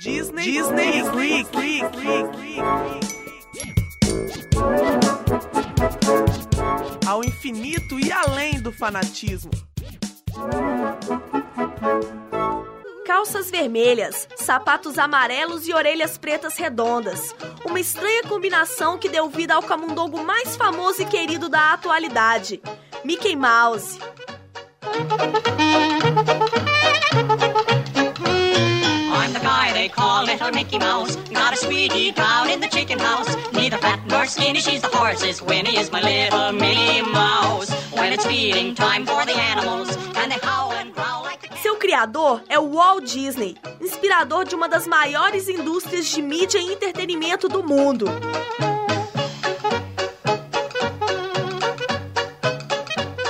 Disney, Disney, Disney, Ao infinito e além do fanatismo. Calças vermelhas, sapatos amarelos e orelhas pretas redondas. Uma estranha combinação que deu vida ao camundongo mais famoso e querido da atualidade, Mickey Mouse. They call Little Mickey Mouse. Got a sweetie down in the chicken house. Neither fat nor skinny, she's the horse's. Winnie is my little Minnie Mouse. When it's feeding time for the animals, and they howl and growl like the Seu criador é o Walt Disney, inspirador de uma das maiores indústrias de mídia e entretenimento do mundo.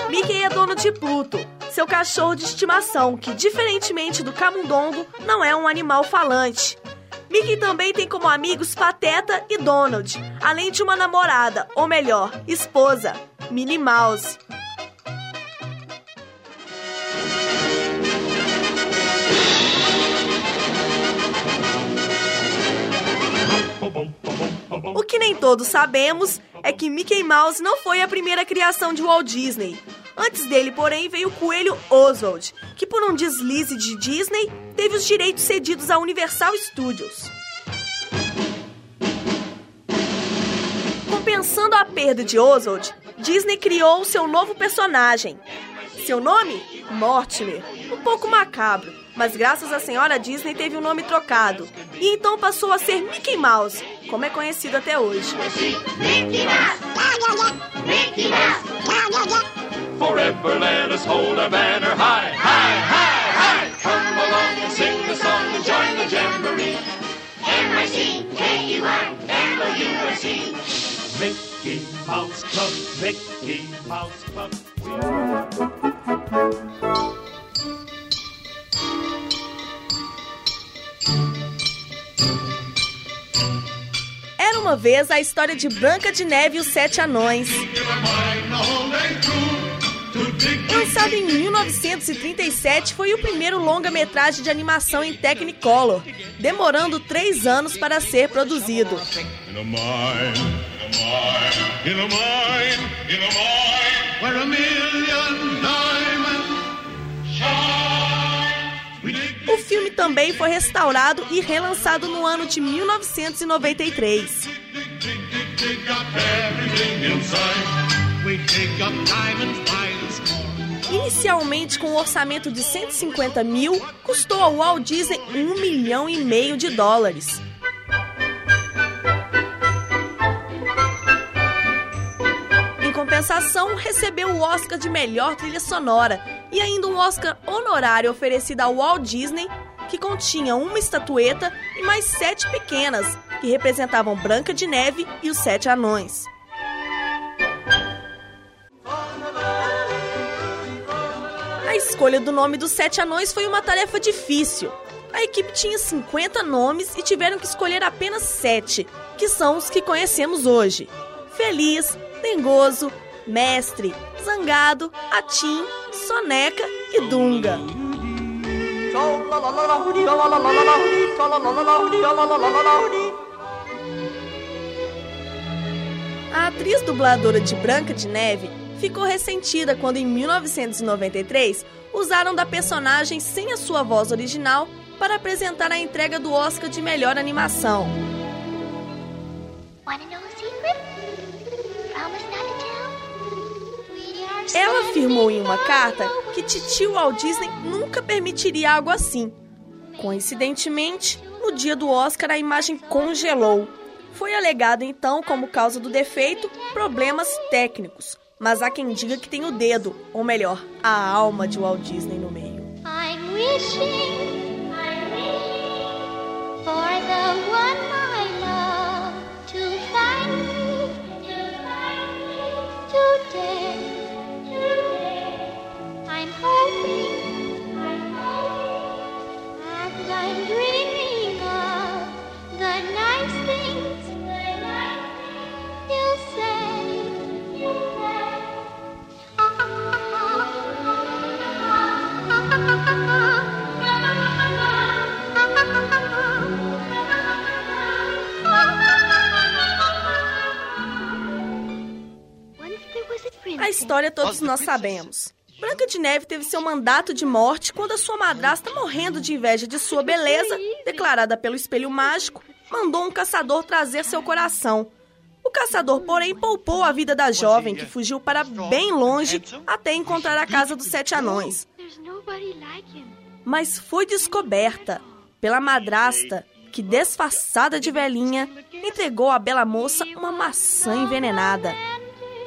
Mickey é dono de Pluto, seu cachorro de estimação, que, diferentemente do camundongo, não é um animal falante. Mickey também tem como amigos Pateta e Donald, além de uma namorada, ou melhor, esposa, Minnie Mouse. O que nem todos sabemos é que Mickey Mouse não foi a primeira criação de Walt Disney. Antes dele, porém, veio o coelho Oswald, que por um deslize de Disney teve os direitos cedidos à Universal Studios. Compensando a perda de Oswald, Disney criou seu novo personagem. Seu nome? Mortimer. Um pouco macabro, mas graças à senhora Disney teve o nome trocado. E então passou a ser Mickey Mouse, como é conhecido até hoje. Forever let us hold our banner high, high, high, high. Come along and sing the song and join the jamboree. M-I-C-K-E-Y, M-O-U-S-E. Mickey Mouse Club, Mickey Mouse Club. Era uma vez a história de Branca de Neve e os Sete Anões. Lançado em 1937, foi o primeiro longa-metragem de animação em Technicolor, demorando três anos para ser produzido. O filme também foi restaurado e relançado no ano de 1993. Inicialmente com um orçamento de 150 mil, custou ao Walt Disney um milhão e meio de dólares. Em compensação, recebeu o Oscar de melhor trilha sonora e ainda um Oscar honorário oferecido ao Walt Disney, que continha uma estatueta e mais sete pequenas, que representavam Branca de Neve e os Sete Anões. A escolha do nome dos sete anões foi uma tarefa difícil. A equipe tinha 50 nomes e tiveram que escolher apenas sete, que são os que conhecemos hoje: Feliz, Dengoso, Mestre, Zangado, Atim, Soneca e Dunga. A atriz dubladora de Branca de Neve ficou ressentida quando, em 1993, usaram da personagem sem a sua voz original para apresentar a entrega do Oscar de melhor animação. Ela afirmou em uma carta que titio Walt Disney nunca permitiria algo assim. Coincidentemente, no dia do Oscar a imagem congelou. Foi alegado então, como causa do defeito, problemas técnicos. Mas há quem diga que tem o dedo, ou melhor, a alma de Walt Disney no meio. I'm wishing, I'm wishing for the one A história todos nós sabemos. Branca de Neve teve seu mandato de morte quando a sua madrasta, morrendo de inveja de sua beleza, declarada pelo espelho mágico, mandou um caçador trazer seu coração. O caçador, porém, poupou a vida da jovem, que fugiu para bem longe até encontrar a casa dos sete anões. Mas foi descoberta pela madrasta, que, disfarçada de velhinha, entregou à bela moça uma maçã envenenada.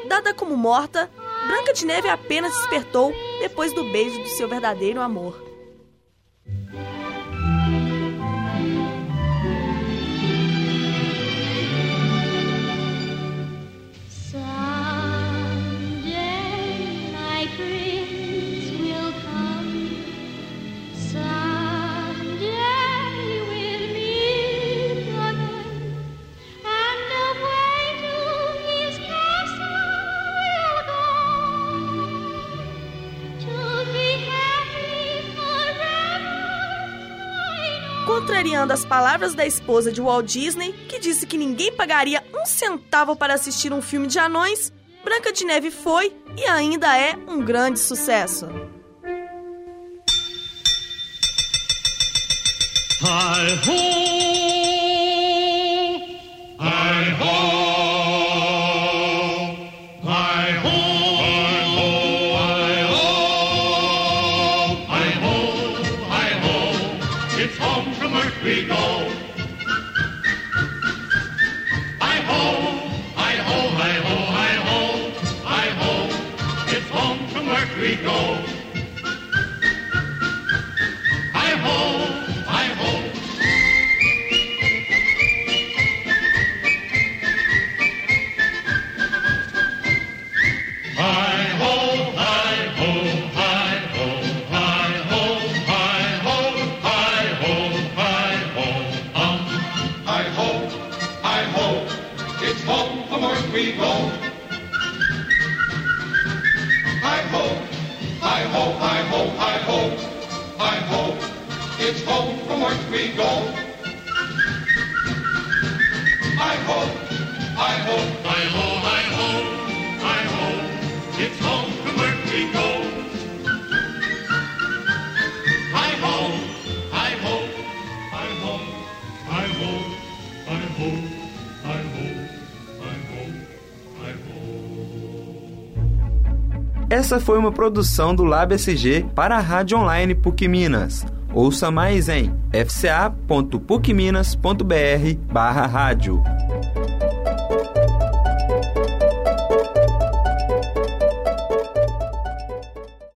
Dada como morta, Branca de Neve apenas despertou depois do beijo do seu verdadeiro amor. Contrariando as palavras da esposa de Walt Disney, que disse que ninguém pagaria um centavo para assistir um filme de anões, Branca de Neve foi e ainda é um grande sucesso. Hi we go. hope, I hope, I hope, I hope it's home from whence we go. I hope, I hope, I hope, I hope, I hope it's home from where we go. Essa foi uma produção do Lab SG para a Rádio Online PUC Minas. Ouça mais em fca.pucminas.br barra rádio.